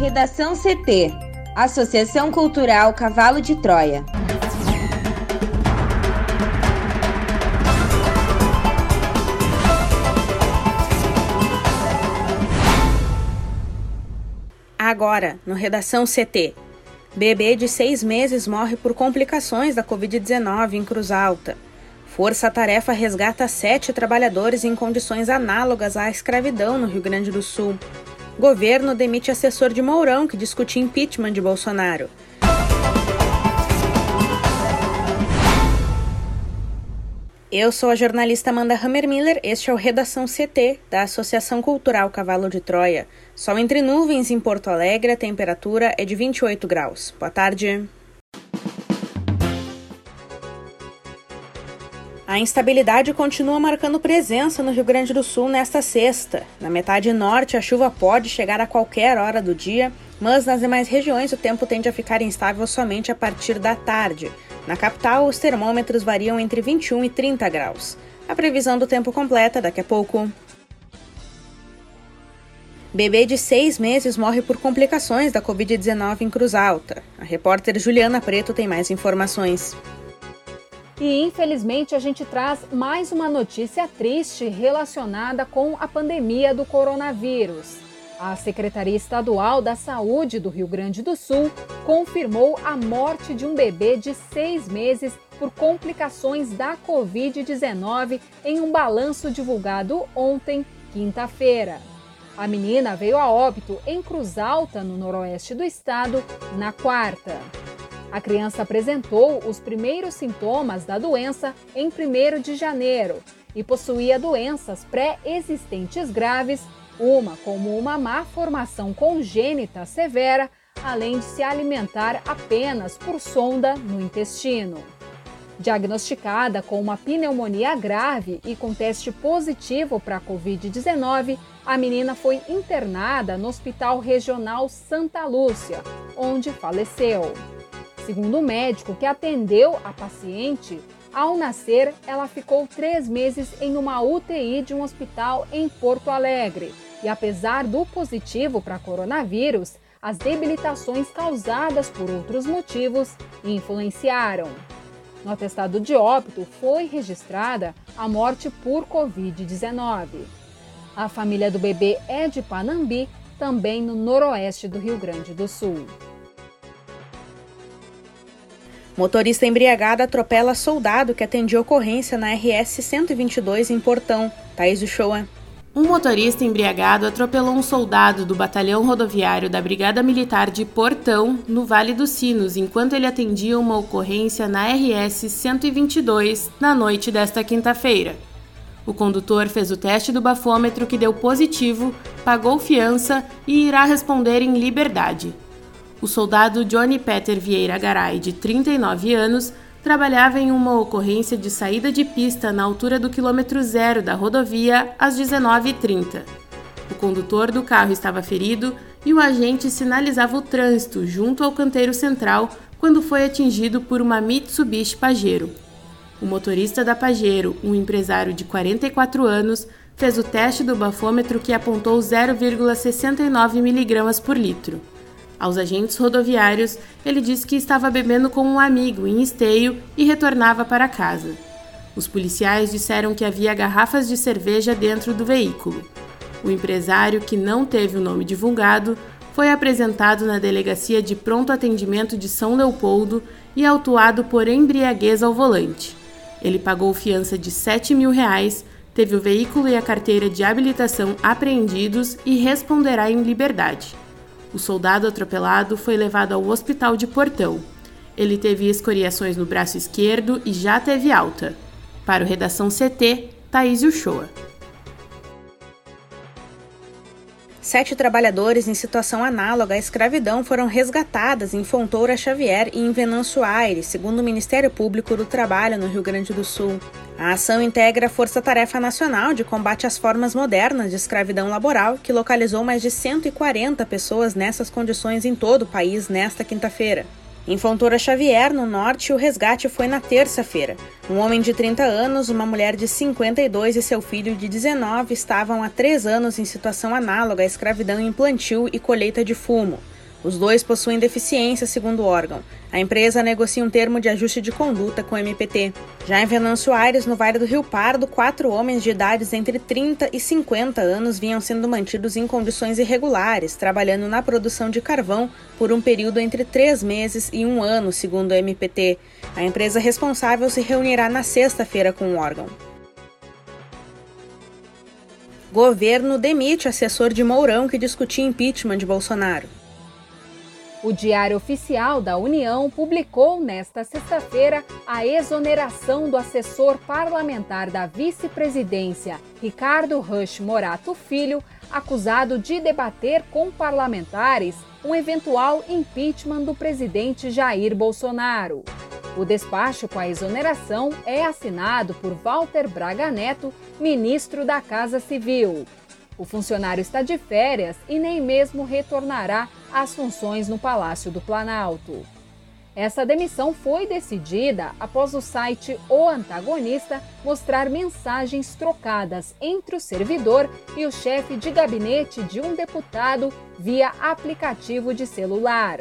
Redação CT Associação Cultural Cavalo de Troia. Agora, no Redação CT. Bebê de seis meses morre por complicações da Covid-19 em Cruz Alta. Força Tarefa resgata sete trabalhadores em condições análogas à escravidão no Rio Grande do Sul. Governo demite assessor de Mourão que discute impeachment de Bolsonaro. Eu sou a jornalista Amanda Hammermiller, este é o Redação CT, da Associação Cultural Cavalo de Troia. Sol entre nuvens em Porto Alegre, a temperatura é de 28 graus. Boa tarde. A instabilidade continua marcando presença no Rio Grande do Sul nesta sexta. Na metade norte, a chuva pode chegar a qualquer hora do dia, mas nas demais regiões o tempo tende a ficar instável somente a partir da tarde. Na capital, os termômetros variam entre 21 e 30 graus. A previsão do tempo completa daqui a pouco. Bebê de seis meses morre por complicações da Covid-19 em Cruz Alta. A repórter Juliana Preto tem mais informações. E infelizmente a gente traz mais uma notícia triste relacionada com a pandemia do coronavírus. A Secretaria Estadual da Saúde do Rio Grande do Sul confirmou a morte de um bebê de seis meses por complicações da Covid-19 em um balanço divulgado ontem, quinta-feira. A menina veio a óbito em Cruz Alta, no noroeste do estado, na quarta. A criança apresentou os primeiros sintomas da doença em 1 de janeiro e possuía doenças pré-existentes graves uma como uma má formação congênita severa, além de se alimentar apenas por sonda no intestino. Diagnosticada com uma pneumonia grave e com teste positivo para a Covid-19, a menina foi internada no Hospital Regional Santa Lúcia, onde faleceu. Segundo o médico que atendeu a paciente, ao nascer, ela ficou três meses em uma UTI de um hospital em Porto Alegre e apesar do positivo para coronavírus, as debilitações causadas por outros motivos influenciaram. No atestado de óbito foi registrada a morte por Covid-19. A família do bebê é de Panambi, também no noroeste do Rio Grande do Sul. Motorista embriagado atropela soldado que atendia ocorrência na RS 122 em Portão. Thaís Uchoa. Um motorista embriagado atropelou um soldado do batalhão rodoviário da Brigada Militar de Portão, no Vale dos Sinos, enquanto ele atendia uma ocorrência na RS 122 na noite desta quinta-feira. O condutor fez o teste do bafômetro que deu positivo, pagou fiança e irá responder em liberdade. O soldado Johnny Peter Vieira Garay, de 39 anos, trabalhava em uma ocorrência de saída de pista na altura do quilômetro zero da rodovia às 19h30. O condutor do carro estava ferido e o agente sinalizava o trânsito junto ao canteiro central quando foi atingido por uma Mitsubishi Pajero. O motorista da Pajero, um empresário de 44 anos, fez o teste do bafômetro que apontou 0,69 mg por litro. Aos agentes rodoviários, ele disse que estava bebendo com um amigo em Esteio e retornava para casa. Os policiais disseram que havia garrafas de cerveja dentro do veículo. O empresário, que não teve o nome divulgado, foi apresentado na Delegacia de Pronto Atendimento de São Leopoldo e autuado por embriaguez ao volante. Ele pagou fiança de 7 mil reais, teve o veículo e a carteira de habilitação apreendidos e responderá em liberdade. O soldado atropelado foi levado ao hospital de Portão. Ele teve escoriações no braço esquerdo e já teve alta. Para o Redação CT, Thaís Uchoa. Sete trabalhadores em situação análoga à escravidão foram resgatadas em Fontoura Xavier e em Venâncio Aires, segundo o Ministério Público do Trabalho no Rio Grande do Sul. A ação integra a Força Tarefa Nacional de Combate às Formas Modernas de Escravidão Laboral, que localizou mais de 140 pessoas nessas condições em todo o país nesta quinta-feira. Em Fontoura Xavier, no norte, o resgate foi na terça-feira. Um homem de 30 anos, uma mulher de 52 e seu filho de 19 estavam há três anos em situação análoga à escravidão em plantio e colheita de fumo. Os dois possuem deficiência, segundo o órgão. A empresa negocia um termo de ajuste de conduta com o MPT. Já em Venâncio Aires, no Vale do Rio Pardo, quatro homens de idades entre 30 e 50 anos vinham sendo mantidos em condições irregulares, trabalhando na produção de carvão por um período entre três meses e um ano, segundo o MPT. A empresa responsável se reunirá na sexta-feira com o órgão. Governo demite assessor de Mourão que discutia impeachment de Bolsonaro. O Diário Oficial da União publicou nesta sexta-feira a exoneração do assessor parlamentar da vice-presidência, Ricardo Rush Morato Filho, acusado de debater com parlamentares um eventual impeachment do presidente Jair Bolsonaro. O despacho com a exoneração é assinado por Walter Braga Neto, ministro da Casa Civil. O funcionário está de férias e nem mesmo retornará às funções no Palácio do Planalto. Essa demissão foi decidida após o site O Antagonista mostrar mensagens trocadas entre o servidor e o chefe de gabinete de um deputado via aplicativo de celular.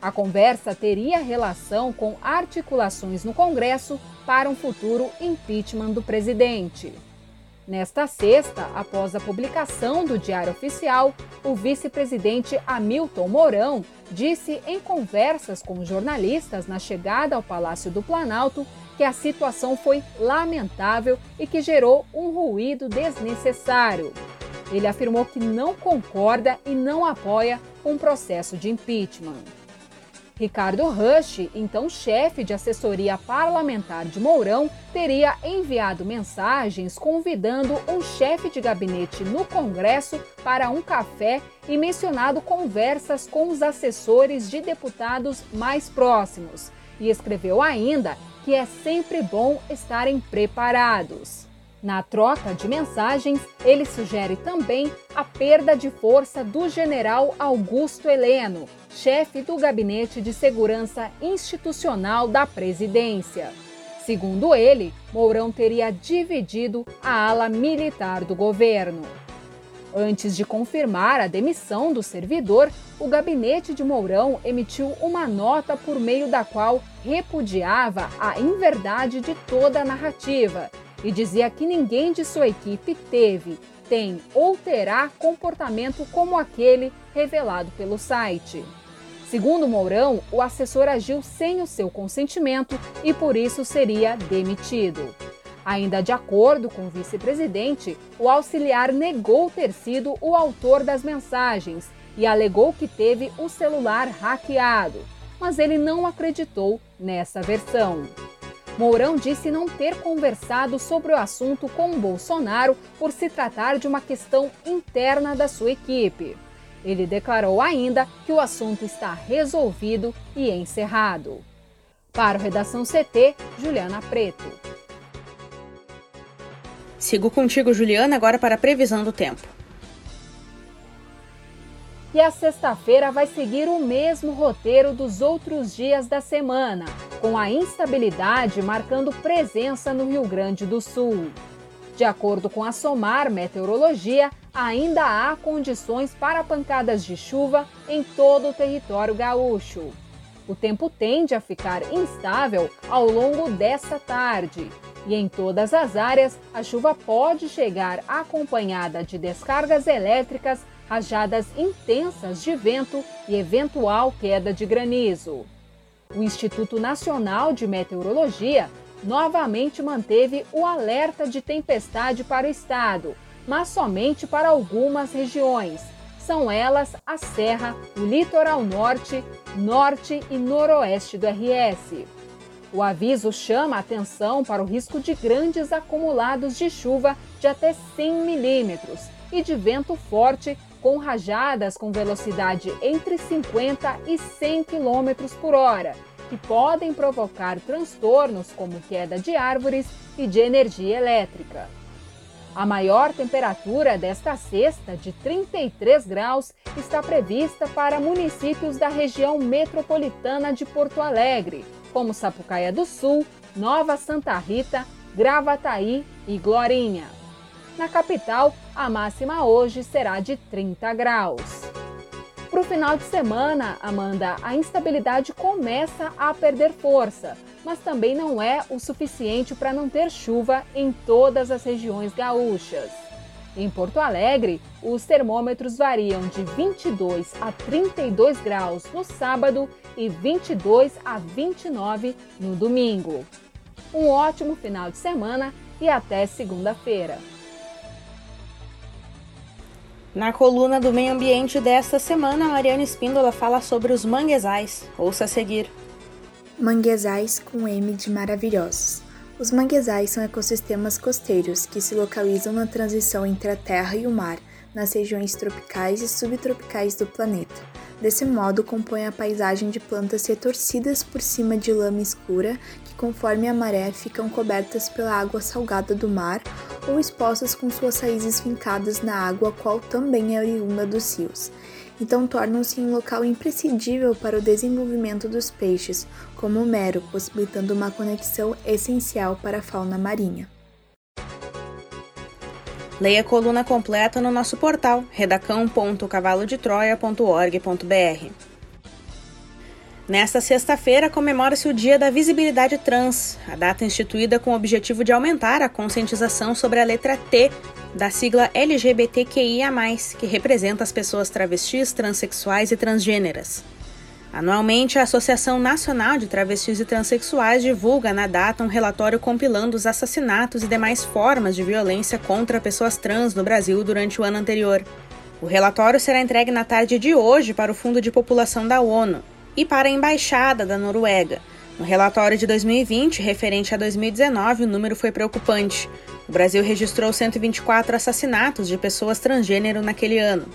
A conversa teria relação com articulações no Congresso para um futuro impeachment do presidente. Nesta sexta, após a publicação do Diário Oficial, o vice-presidente Hamilton Mourão disse em conversas com jornalistas na chegada ao Palácio do Planalto que a situação foi lamentável e que gerou um ruído desnecessário. Ele afirmou que não concorda e não apoia um processo de impeachment. Ricardo Rush, então chefe de assessoria parlamentar de Mourão, teria enviado mensagens convidando um chefe de gabinete no Congresso para um café e mencionado conversas com os assessores de deputados mais próximos. E escreveu ainda que é sempre bom estarem preparados. Na troca de mensagens, ele sugere também a perda de força do general Augusto Heleno, chefe do Gabinete de Segurança Institucional da Presidência. Segundo ele, Mourão teria dividido a ala militar do governo. Antes de confirmar a demissão do servidor, o gabinete de Mourão emitiu uma nota por meio da qual repudiava a inverdade de toda a narrativa e dizia que ninguém de sua equipe teve, tem ou terá comportamento como aquele revelado pelo site. Segundo Mourão, o assessor agiu sem o seu consentimento e por isso seria demitido. Ainda de acordo com o vice-presidente, o auxiliar negou ter sido o autor das mensagens e alegou que teve o celular hackeado, mas ele não acreditou nessa versão. Mourão disse não ter conversado sobre o assunto com Bolsonaro por se tratar de uma questão interna da sua equipe. Ele declarou ainda que o assunto está resolvido e encerrado. Para o Redação CT, Juliana Preto. Sigo contigo, Juliana, agora para a previsão do tempo. E a sexta-feira vai seguir o mesmo roteiro dos outros dias da semana, com a instabilidade marcando presença no Rio Grande do Sul. De acordo com a SOMAR Meteorologia, ainda há condições para pancadas de chuva em todo o território gaúcho. O tempo tende a ficar instável ao longo desta tarde. E em todas as áreas, a chuva pode chegar acompanhada de descargas elétricas rajadas intensas de vento e eventual queda de granizo. O Instituto Nacional de Meteorologia novamente manteve o alerta de tempestade para o estado, mas somente para algumas regiões. São elas a Serra, o Litoral Norte, Norte e Noroeste do RS. O aviso chama a atenção para o risco de grandes acumulados de chuva de até 100 milímetros e de vento forte com rajadas com velocidade entre 50 e 100 km por hora, que podem provocar transtornos como queda de árvores e de energia elétrica. A maior temperatura desta sexta, de 33 graus, está prevista para municípios da região metropolitana de Porto Alegre, como Sapucaia do Sul, Nova Santa Rita, Gravataí e Glorinha. Na capital, a máxima hoje será de 30 graus. Para o final de semana, Amanda, a instabilidade começa a perder força, mas também não é o suficiente para não ter chuva em todas as regiões gaúchas. Em Porto Alegre, os termômetros variam de 22 a 32 graus no sábado e 22 a 29 no domingo. Um ótimo final de semana e até segunda-feira. Na coluna do meio ambiente desta semana, Mariana Espíndola fala sobre os manguezais. Ouça a seguir. Manguezais com M de maravilhosos. Os manguezais são ecossistemas costeiros que se localizam na transição entre a terra e o mar, nas regiões tropicais e subtropicais do planeta. Desse modo, compõem a paisagem de plantas retorcidas por cima de lama escura que, conforme a maré, ficam cobertas pela água salgada do mar ou expostas com suas raízes fincadas na água, qual também é oriunda dos rios então tornam-se um local imprescindível para o desenvolvimento dos peixes, como o mero, possibilitando uma conexão essencial para a fauna marinha. Leia a coluna completa no nosso portal redacão.cavalodetroia.org.br. Nesta sexta-feira comemora-se o Dia da Visibilidade Trans, a data instituída com o objetivo de aumentar a conscientização sobre a letra T da sigla LGBTQIA, que representa as pessoas travestis, transexuais e transgêneras. Anualmente, a Associação Nacional de Travestis e Transsexuais divulga na data um relatório compilando os assassinatos e demais formas de violência contra pessoas trans no Brasil durante o ano anterior. O relatório será entregue na tarde de hoje para o Fundo de População da ONU e para a Embaixada da Noruega. No relatório de 2020, referente a 2019, o número foi preocupante. O Brasil registrou 124 assassinatos de pessoas transgênero naquele ano.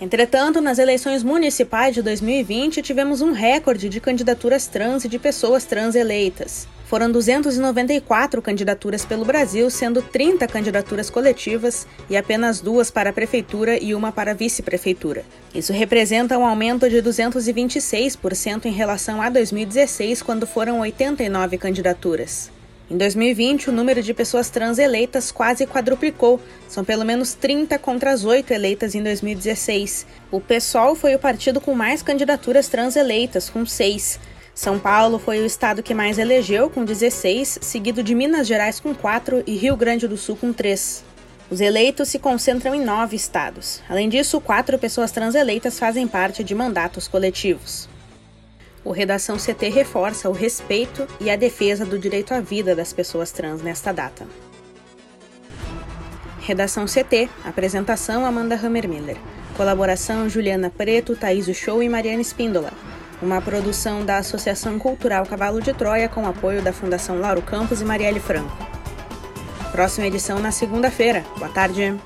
Entretanto, nas eleições municipais de 2020, tivemos um recorde de candidaturas trans e de pessoas trans eleitas. Foram 294 candidaturas pelo Brasil, sendo 30 candidaturas coletivas e apenas duas para a prefeitura e uma para a vice-prefeitura. Isso representa um aumento de 226% em relação a 2016, quando foram 89 candidaturas. Em 2020, o número de pessoas trans eleitas quase quadruplicou. São pelo menos 30 contra as 8 eleitas em 2016. O PSOL foi o partido com mais candidaturas trans eleitas, com 6. São Paulo foi o estado que mais elegeu, com 16, seguido de Minas Gerais com 4 e Rio Grande do Sul com 3. Os eleitos se concentram em nove estados. Além disso, quatro pessoas trans eleitas fazem parte de mandatos coletivos o Redação CT reforça o respeito e a defesa do direito à vida das pessoas trans nesta data. Redação CT, apresentação Amanda Hammermiller. Colaboração Juliana Preto, Thaís Show e Mariana Espíndola. Uma produção da Associação Cultural Cavalo de Troia com apoio da Fundação Lauro Campos e Marielle Franco. Próxima edição na segunda-feira. Boa tarde.